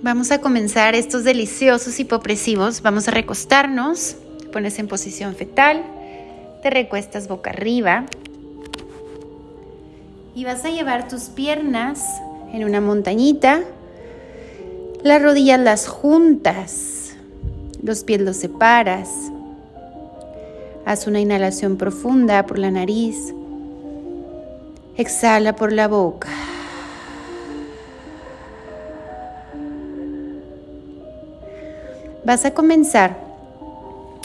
Vamos a comenzar estos deliciosos hipopresivos. Vamos a recostarnos, te pones en posición fetal, te recuestas boca arriba y vas a llevar tus piernas en una montañita, las rodillas las juntas, los pies los separas. Haz una inhalación profunda por la nariz. Exhala por la boca. Vas a comenzar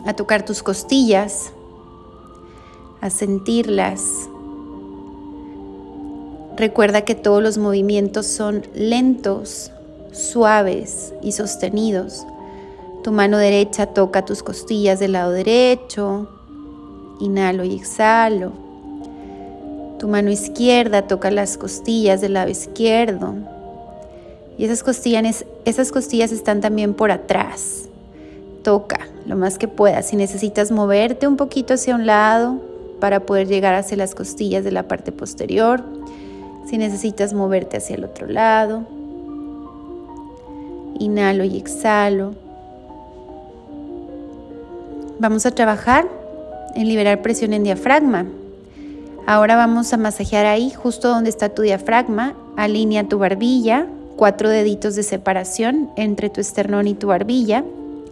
a tocar tus costillas, a sentirlas. Recuerda que todos los movimientos son lentos, suaves y sostenidos. Tu mano derecha toca tus costillas del lado derecho. Inhalo y exhalo. Tu mano izquierda toca las costillas del lado izquierdo. Y esas costillas, esas costillas están también por atrás toca lo más que puedas. Si necesitas moverte un poquito hacia un lado para poder llegar hacia las costillas de la parte posterior, si necesitas moverte hacia el otro lado, inhalo y exhalo. Vamos a trabajar en liberar presión en diafragma. Ahora vamos a masajear ahí, justo donde está tu diafragma. Alinea tu barbilla, cuatro deditos de separación entre tu esternón y tu barbilla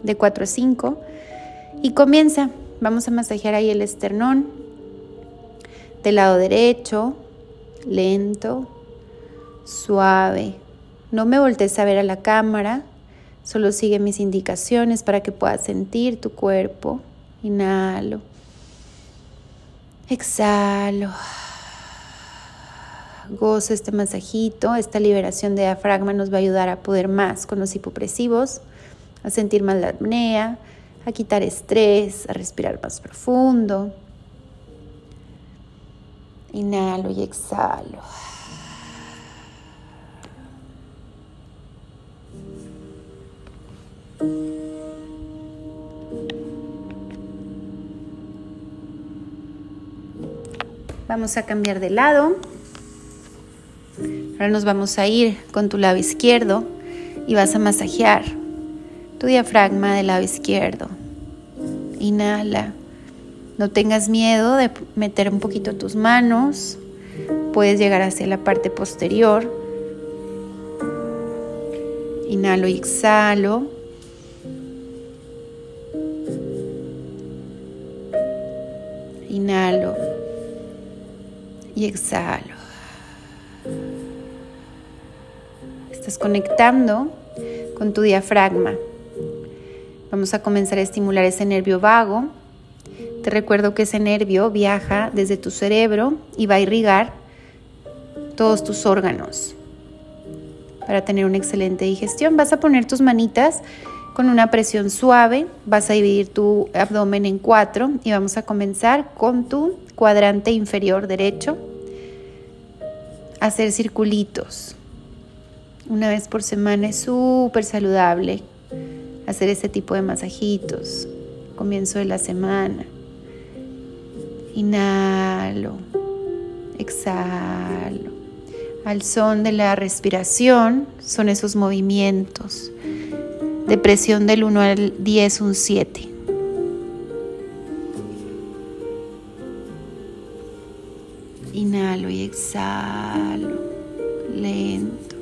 de 4 a 5 y comienza. Vamos a masajear ahí el esternón del lado derecho, lento, suave. No me voltees a ver a la cámara, solo sigue mis indicaciones para que puedas sentir tu cuerpo. Inhalo. Exhalo. Gozo este masajito, esta liberación de diafragma nos va a ayudar a poder más con los hipopresivos a sentir más la apnea, a quitar estrés, a respirar más profundo. Inhalo y exhalo. Vamos a cambiar de lado. Ahora nos vamos a ir con tu lado izquierdo y vas a masajear tu diafragma del lado izquierdo. Inhala. No tengas miedo de meter un poquito tus manos. Puedes llegar hacia la parte posterior. Inhalo y exhalo. Inhalo y exhalo. Estás conectando con tu diafragma. Vamos a comenzar a estimular ese nervio vago. Te recuerdo que ese nervio viaja desde tu cerebro y va a irrigar todos tus órganos. Para tener una excelente digestión vas a poner tus manitas con una presión suave, vas a dividir tu abdomen en cuatro y vamos a comenzar con tu cuadrante inferior derecho. Hacer circulitos. Una vez por semana es súper saludable hacer este tipo de masajitos. Comienzo de la semana. Inhalo, exhalo. Al son de la respiración son esos movimientos. De presión del 1 al 10, un 7. Inhalo y exhalo, lento,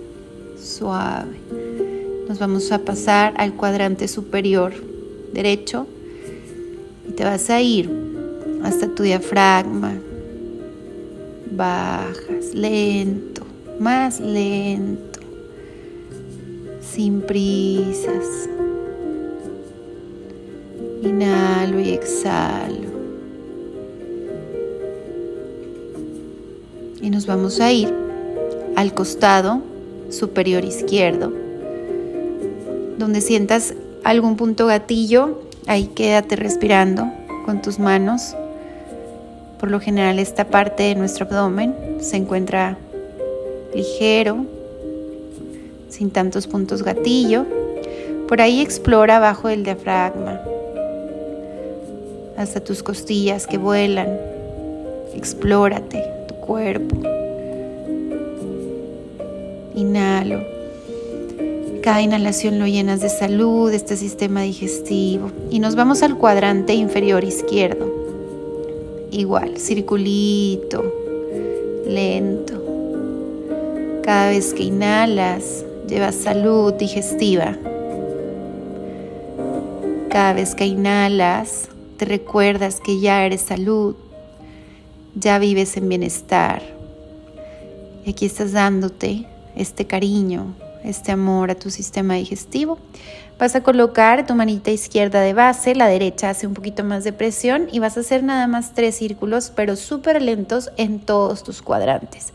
suave. Nos vamos a pasar al cuadrante superior derecho y te vas a ir hasta tu diafragma. Bajas lento, más lento, sin prisas. Inhalo y exhalo. Y nos vamos a ir al costado superior izquierdo donde sientas algún punto gatillo, ahí quédate respirando con tus manos. Por lo general esta parte de nuestro abdomen se encuentra ligero, sin tantos puntos gatillo. Por ahí explora abajo del diafragma, hasta tus costillas que vuelan. Explórate tu cuerpo. Inhalo Cada inhalación lo llenas de salud, este sistema digestivo. Y nos vamos al cuadrante inferior izquierdo. Igual, circulito, lento. Cada vez que inhalas, llevas salud digestiva. Cada vez que inhalas, te recuerdas que ya eres salud, ya vives en bienestar. Y aquí estás dándote este cariño, este amor a tu sistema digestivo. Vas a colocar tu manita izquierda de base, la derecha hace un poquito más de presión y vas a hacer nada más tres círculos, pero súper lentos en todos tus cuadrantes.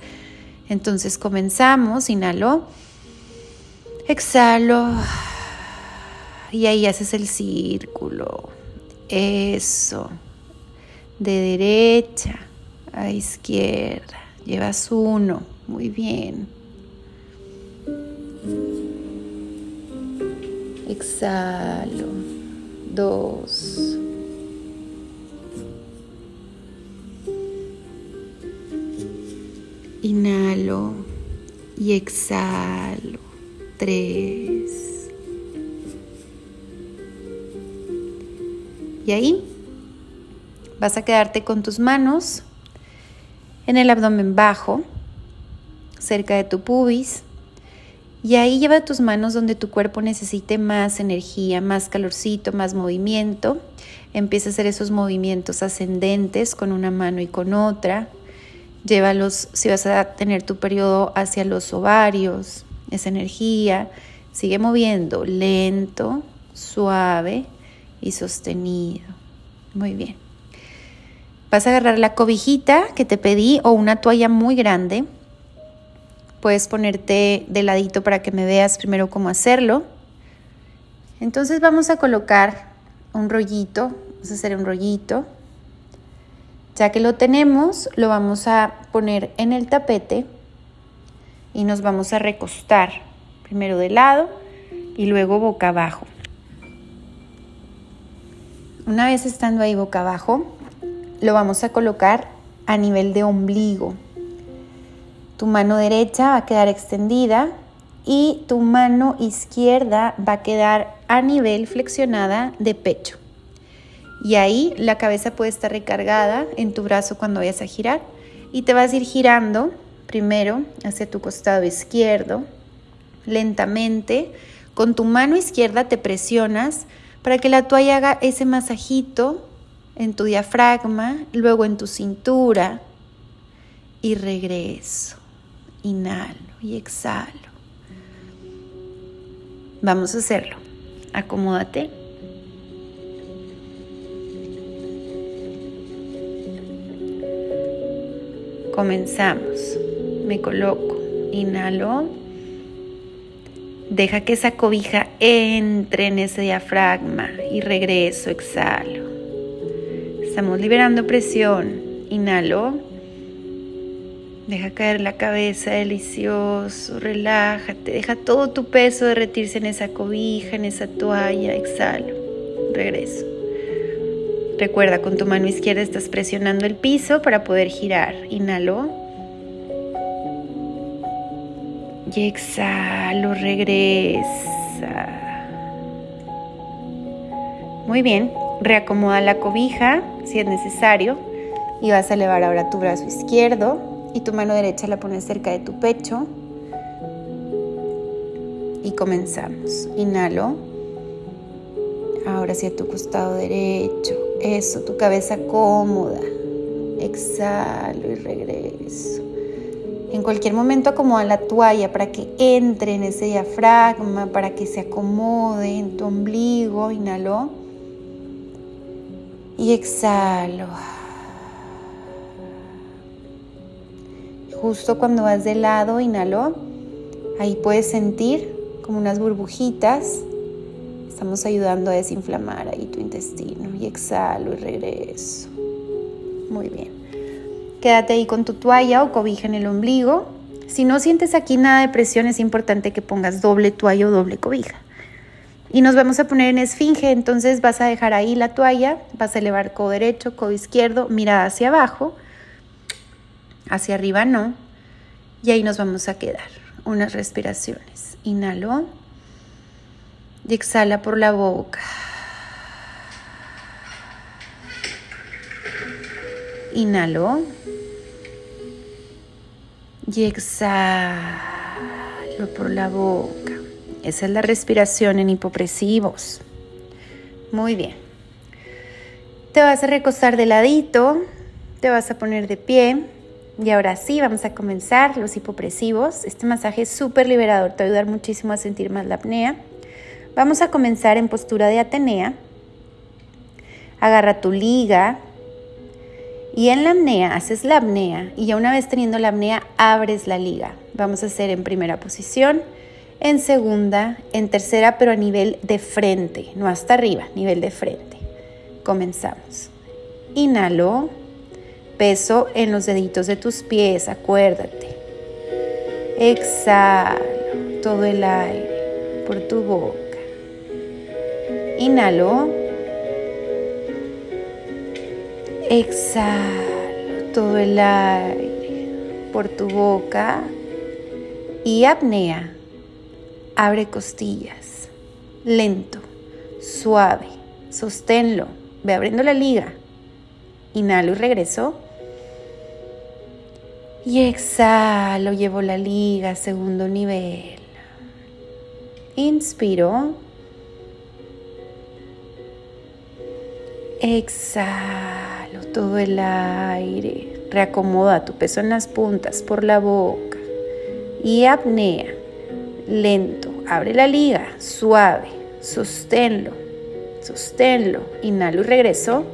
Entonces comenzamos, inhalo, exhalo y ahí haces el círculo. Eso, de derecha a izquierda, llevas uno, muy bien. Exhalo. Dos. Inhalo y exhalo. Tres. Y ahí vas a quedarte con tus manos en el abdomen bajo, cerca de tu pubis y ahí lleva tus manos donde tu cuerpo necesite más energía, más calorcito, más movimiento. Empieza a hacer esos movimientos ascendentes con una mano y con otra. Llévalos, si vas a tener tu periodo, hacia los ovarios, esa energía. Sigue moviendo lento, suave y sostenido. Muy bien. Vas a agarrar la cobijita que te pedí o una toalla muy grande Puedes ponerte de ladito para que me veas primero cómo hacerlo. Entonces vamos a colocar un rollito, vamos a hacer un rollito. Ya que lo tenemos, lo vamos a poner en el tapete y nos vamos a recostar, primero de lado y luego boca abajo. Una vez estando ahí boca abajo, lo vamos a colocar a nivel de ombligo. Tu mano derecha va a quedar extendida y tu mano izquierda va a quedar a nivel flexionada de pecho. Y ahí la cabeza puede estar recargada en tu brazo cuando vayas a girar y te vas a ir girando primero hacia tu costado izquierdo, lentamente. Con tu mano izquierda te presionas para que la toalla haga ese masajito en tu diafragma, luego en tu cintura y regreso. Inhalo y exhalo. Vamos a hacerlo. Acomódate. Comenzamos. Me coloco. Inhalo. Deja que esa cobija entre en ese diafragma y regreso, exhalo. Estamos liberando presión. Inhalo. Deja caer la cabeza, delicioso, relájate, deja todo tu peso derretirse en esa cobija, en esa toalla, exhalo, regreso. Recuerda, con tu mano izquierda estás presionando el piso para poder girar. Inhalo. Y exhalo, regresa. Muy bien, reacomoda la cobija si es necesario y vas a elevar ahora tu brazo izquierdo y tu mano derecha la pones cerca de tu pecho. Y comenzamos. Inhalo. Ahora hacia tu costado derecho. Eso, tu cabeza cómoda. Exhalo y regreso. En cualquier momento acomoda la toalla para que entre en ese diafragma, para que se acomode en tu ombligo. Inhalo. Y exhalo. Justo cuando vas de lado, inhalo, ahí puedes sentir como unas burbujitas. Estamos ayudando a desinflamar ahí tu intestino. Y exhalo y regreso. Muy bien. Quédate ahí con tu toalla o cobija en el ombligo. Si no sientes aquí nada de presión, es importante que pongas doble toalla o doble cobija. Y nos vamos a poner en esfinge, entonces vas a dejar ahí la toalla, vas a elevar codo derecho, codo izquierdo, mirada hacia abajo hacia arriba no. Y ahí nos vamos a quedar. Unas respiraciones. Inhalo. Y exhala por la boca. Inhalo. Y exhalo por la boca. Esa es la respiración en hipopresivos. Muy bien. Te vas a recostar de ladito, te vas a poner de pie y ahora sí vamos a comenzar los hipopresivos. Este masaje es súper liberador, te va a ayudar muchísimo a sentir más la apnea. Vamos a comenzar en postura de Atenea. Agarra tu liga y en la apnea haces la apnea y ya una vez teniendo la apnea abres la liga. Vamos a hacer en primera posición, en segunda, en tercera, pero a nivel de frente, no hasta arriba, nivel de frente. Comenzamos. Inhalo, peso en los deditos de tus pies, acuérdate. Exhalo todo el aire por tu boca. Inhalo. Exhalo todo el aire por tu boca. Y apnea. Abre costillas. Lento, suave. Sosténlo. Ve abriendo la liga. Inhalo y regreso. Y exhalo, llevo la liga a segundo nivel. Inspiro. Exhalo todo el aire. Reacomoda tu peso en las puntas por la boca. Y apnea. Lento. Abre la liga. Suave. Sosténlo. Sosténlo. Inhalo y regreso.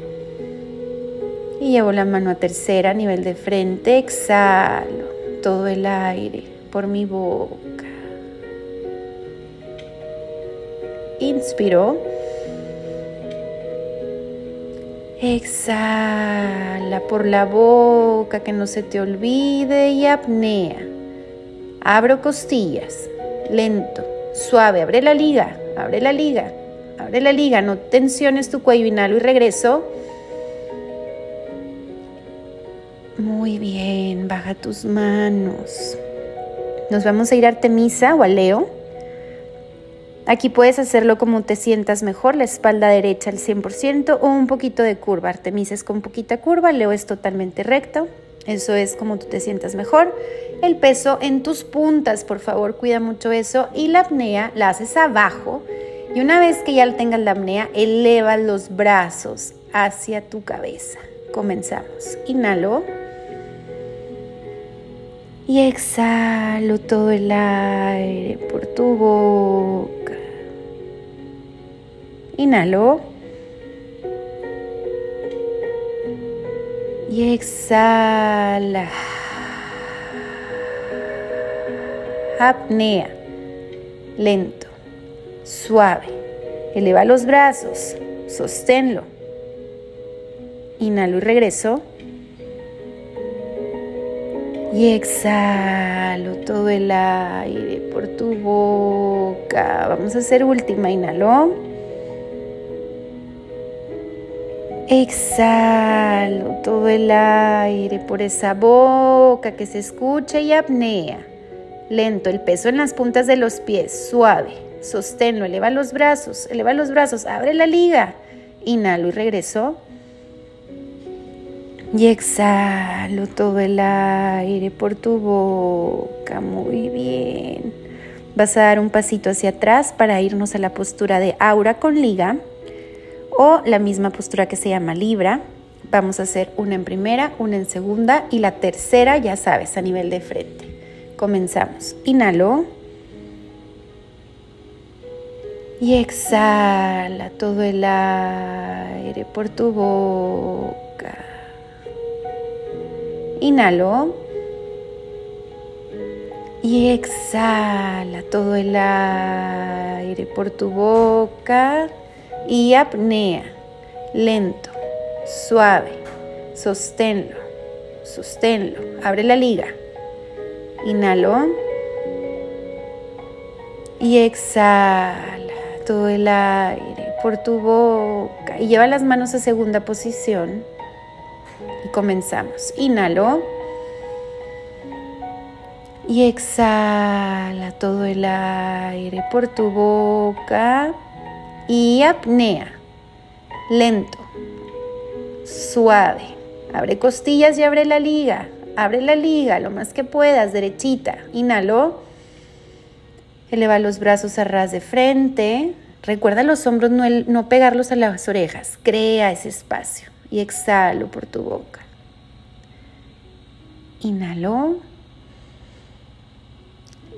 Y llevo la mano a tercera, nivel de frente. Exhalo todo el aire por mi boca. Inspiro. Exhala por la boca, que no se te olvide y apnea. Abro costillas, lento, suave, abre la liga, abre la liga, abre la liga, no tensiones tu cuello, inhalo y regreso. Muy bien, baja tus manos. Nos vamos a ir a Artemisa o a Leo. Aquí puedes hacerlo como te sientas mejor, la espalda derecha al 100% o un poquito de curva. Artemisa es con poquita curva, Leo es totalmente recto. Eso es como tú te sientas mejor. El peso en tus puntas, por favor, cuida mucho eso. Y la apnea la haces abajo. Y una vez que ya tengas la apnea, eleva los brazos hacia tu cabeza. Comenzamos. Inhalo. Y exhalo todo el aire por tu boca. Inhalo. Y exhala. Apnea. Lento. Suave. Eleva los brazos. Sosténlo. Inhalo y regreso. Y exhalo todo el aire por tu boca. Vamos a hacer última. Inhalo. Exhalo todo el aire por esa boca que se escucha y apnea. Lento, el peso en las puntas de los pies, suave. Sosténlo, eleva los brazos, eleva los brazos, abre la liga. Inhalo y regreso. Y exhalo todo el aire por tu boca. Muy bien. Vas a dar un pasito hacia atrás para irnos a la postura de aura con liga o la misma postura que se llama libra. Vamos a hacer una en primera, una en segunda y la tercera, ya sabes, a nivel de frente. Comenzamos. Inhalo. Y exhala todo el aire por tu boca. Inhalo. Y exhala todo el aire por tu boca y apnea, lento, suave, sosténlo, sosténlo, abre la liga, inhalo. Y exhala todo el aire por tu boca y lleva las manos a segunda posición comenzamos. Inhalo Y exhala todo el aire por tu boca. Y apnea. Lento. Suave. Abre costillas y abre la liga. Abre la liga lo más que puedas, derechita. Inhalo. Eleva los brazos a ras de frente. Recuerda los hombros, no, no pegarlos a las orejas. Crea ese espacio. Y exhalo por tu boca. Inhalo.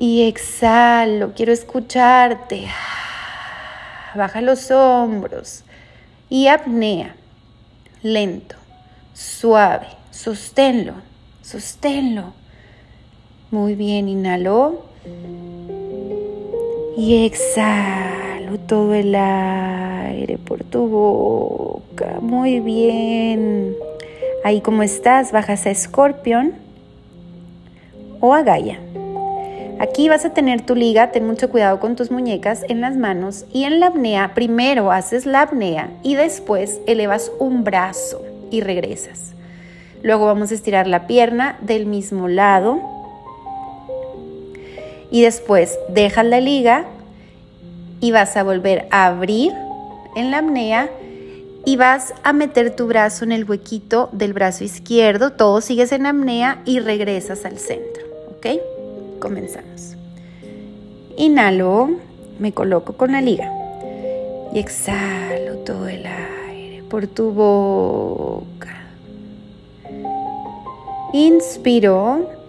Y exhalo, quiero escucharte. Baja los hombros. Y apnea. Lento, suave. Sosténlo, sosténlo. Muy bien, inhalo. Y exhalo todo el aire por tu boca. Muy bien. Ahí como estás, bajas a escorpión o a Gaia. Aquí vas a tener tu liga, ten mucho cuidado con tus muñecas en las manos y en la apnea primero haces la apnea y después elevas un brazo y regresas. Luego vamos a estirar la pierna del mismo lado y después dejas la liga y vas a volver a abrir en la apnea y vas a meter tu brazo en el huequito del brazo izquierdo, todo sigues en apnea y regresas al centro, ¿ok? Comenzamos. Inhalo, me coloco con la liga y exhalo todo el aire por tu boca. Inspiro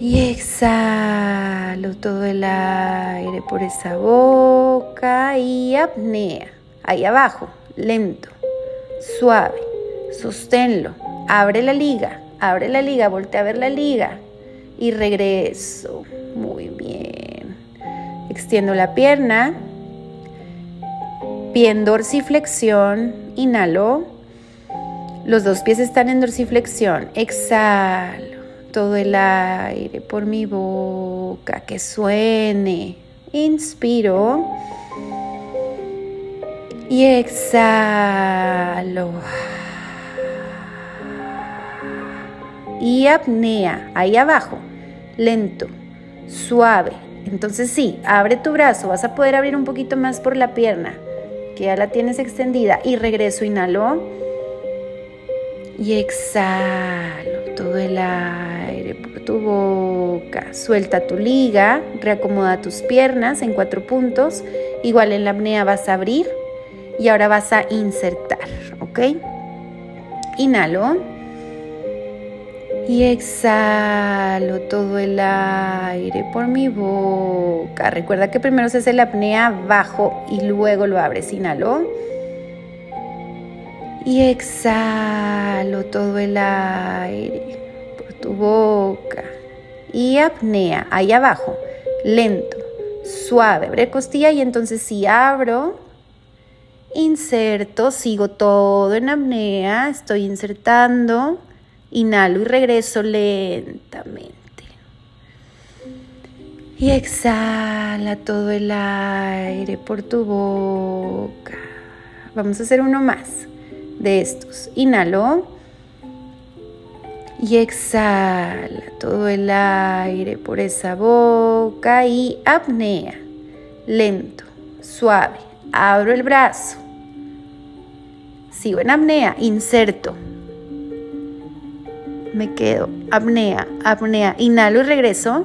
y exhalo todo el aire por esa boca y apnea. Ahí abajo, lento, suave, sosténlo. Abre la liga, abre la liga, voltea a ver la liga y regreso. Muy bien. Extiendo la pierna. Pie en dorsiflexión. Inhalo. Los dos pies están en dorsiflexión. Exhalo. Todo el aire por mi boca. Que suene. Inspiro. Y exhalo. Y apnea, ahí abajo, lento, suave. Entonces sí, abre tu brazo, vas a poder abrir un poquito más por la pierna, que ya la tienes extendida. Y regreso, inhalo. Y exhalo todo el aire por tu boca. Suelta tu liga, reacomoda tus piernas en cuatro puntos. Igual en la apnea vas a abrir y ahora vas a insertar, ¿ok? Inhalo. Y exhalo todo el aire por mi boca. Recuerda que primero se hace la apnea bajo y luego lo abres. Inhalo. Y exhalo todo el aire por tu boca. Y apnea, ahí abajo, lento, suave. Abre costilla y entonces si abro, inserto, sigo todo en apnea, estoy insertando Inhalo y regreso lentamente. Y exhala todo el aire por tu boca. Vamos a hacer uno más de estos. Inhalo. Y exhala todo el aire por esa boca y apnea. Lento, suave. Abro el brazo. Sigo en apnea. Inserto me quedo, apnea, apnea, inhalo y regreso.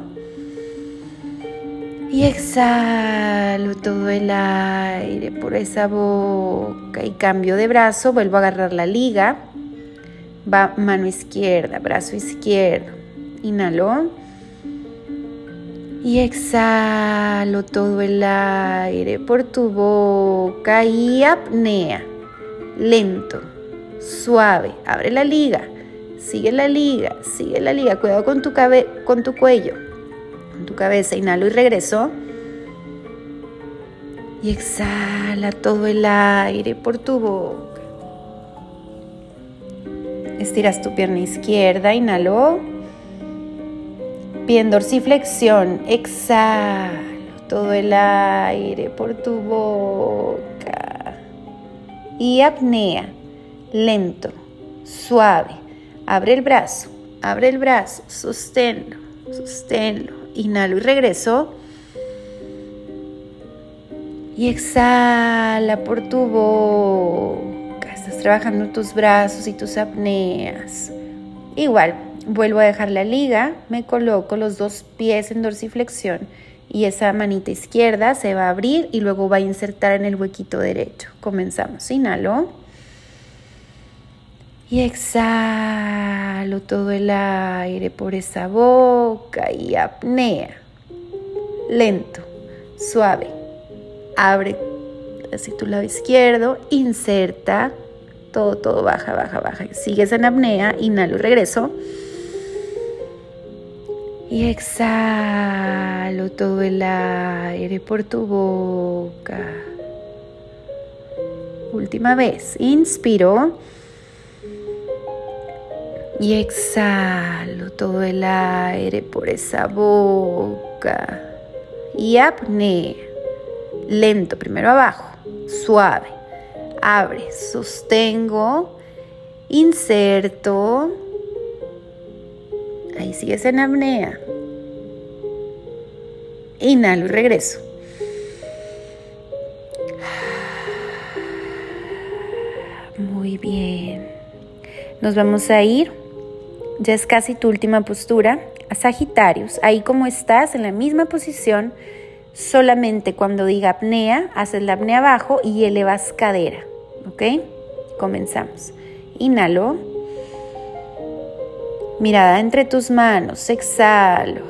Y exhalo todo el aire por esa boca y cambio de brazo, vuelvo a agarrar la liga. Va mano izquierda, brazo izquierdo. Inhalo. Y exhalo todo el aire por tu boca y apnea. Lento, suave. Abre la liga. Sigue la liga, sigue la liga. Cuidado con tu, con tu cuello, tu cabeza. Inhalo y regreso. Y exhala todo el aire por tu boca. Estiras tu pierna izquierda, inhalo. Pie en dorsiflexión, exhalo todo el aire por tu boca. Y apnea, lento, suave. Abre el brazo, abre el brazo, sosténlo. Sosténlo. Inhalo y regreso. Y exhala por tu boca. Estás trabajando tus brazos y tus apneas. Igual, vuelvo a dejar la liga, me coloco los dos pies en dorsiflexión y esa manita izquierda se va a abrir y luego va a insertar en el huequito derecho. Comenzamos. Inhalo. Y exhalo todo el aire por esa boca y apnea. Lento, suave. Abre así tu lado izquierdo, inserta. Todo, todo baja, baja, baja. Sigues en apnea, inhalo y regreso. Y exhalo todo el aire por tu boca. Última vez. Inspiro. Y exhalo todo el aire por esa boca. Y apnea. Lento, primero abajo, suave. Abre, sostengo, inserto. Ahí sigues en apnea. Inhalo y regreso. Muy bien. Nos vamos a ir ya es casi tu última postura, a Sagitarios. Ahí como estás, en la misma posición, solamente cuando diga apnea, haces la apnea abajo y elevas cadera. ¿Ok? Comenzamos. Inhalo. Mirada entre tus manos. Exhalo.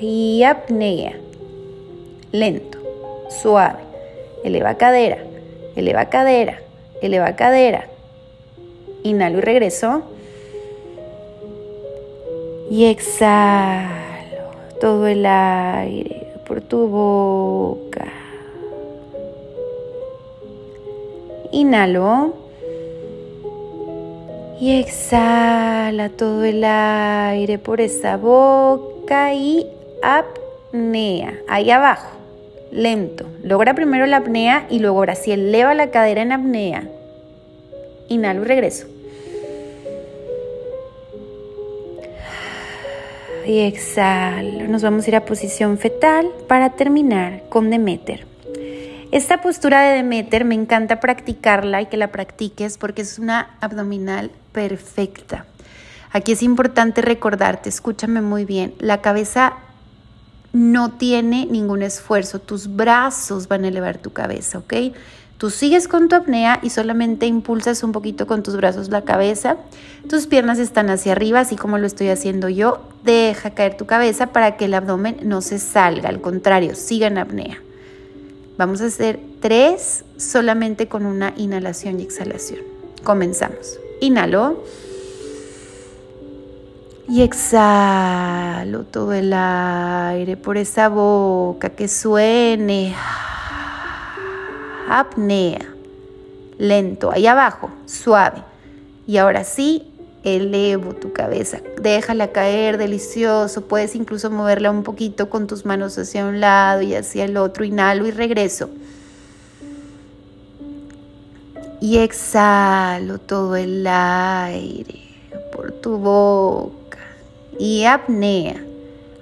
Y apnea. Lento, suave. Eleva cadera, eleva cadera, eleva cadera. Inhalo y regreso. Y exhalo todo el aire por tu boca. Inhalo. Y exhala todo el aire por esa boca y apnea. Ahí abajo, lento. Logra primero la apnea y luego ahora sí eleva la cadera en apnea. Inhalo y regreso. Y exhalo. Nos vamos a ir a posición fetal para terminar con Demeter. Esta postura de Demeter me encanta practicarla y que la practiques porque es una abdominal perfecta. Aquí es importante recordarte, escúchame muy bien, la cabeza no tiene ningún esfuerzo, tus brazos van a elevar tu cabeza, ¿ok? Tú sigues con tu apnea y solamente impulsas un poquito con tus brazos la cabeza. Tus piernas están hacia arriba, así como lo estoy haciendo yo. Deja caer tu cabeza para que el abdomen no se salga, al contrario, siga en apnea. Vamos a hacer tres solamente con una inhalación y exhalación. Comenzamos. Inhalo. Y exhalo todo el aire por esa boca que suene apnea. Lento, ahí abajo, suave. Y ahora sí, elevo tu cabeza. Déjala caer, delicioso. Puedes incluso moverla un poquito con tus manos hacia un lado y hacia el otro. Inhalo y regreso. Y exhalo todo el aire por tu boca. Y apnea.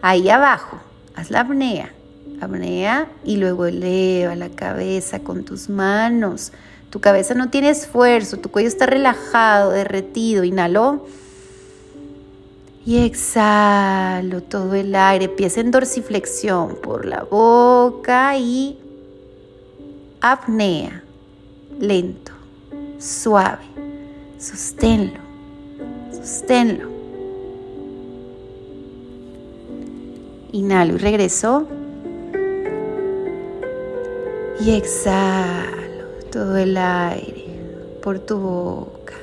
Ahí abajo, haz la apnea apnea y luego eleva la cabeza con tus manos. Tu cabeza no tiene esfuerzo, tu cuello está relajado, derretido. Inhalo. Y exhalo todo el aire. Empieza en dorsiflexión por la boca y apnea. Lento, suave. Sosténlo, sosténlo. Inhalo y regreso y exhalo todo el aire por tu boca.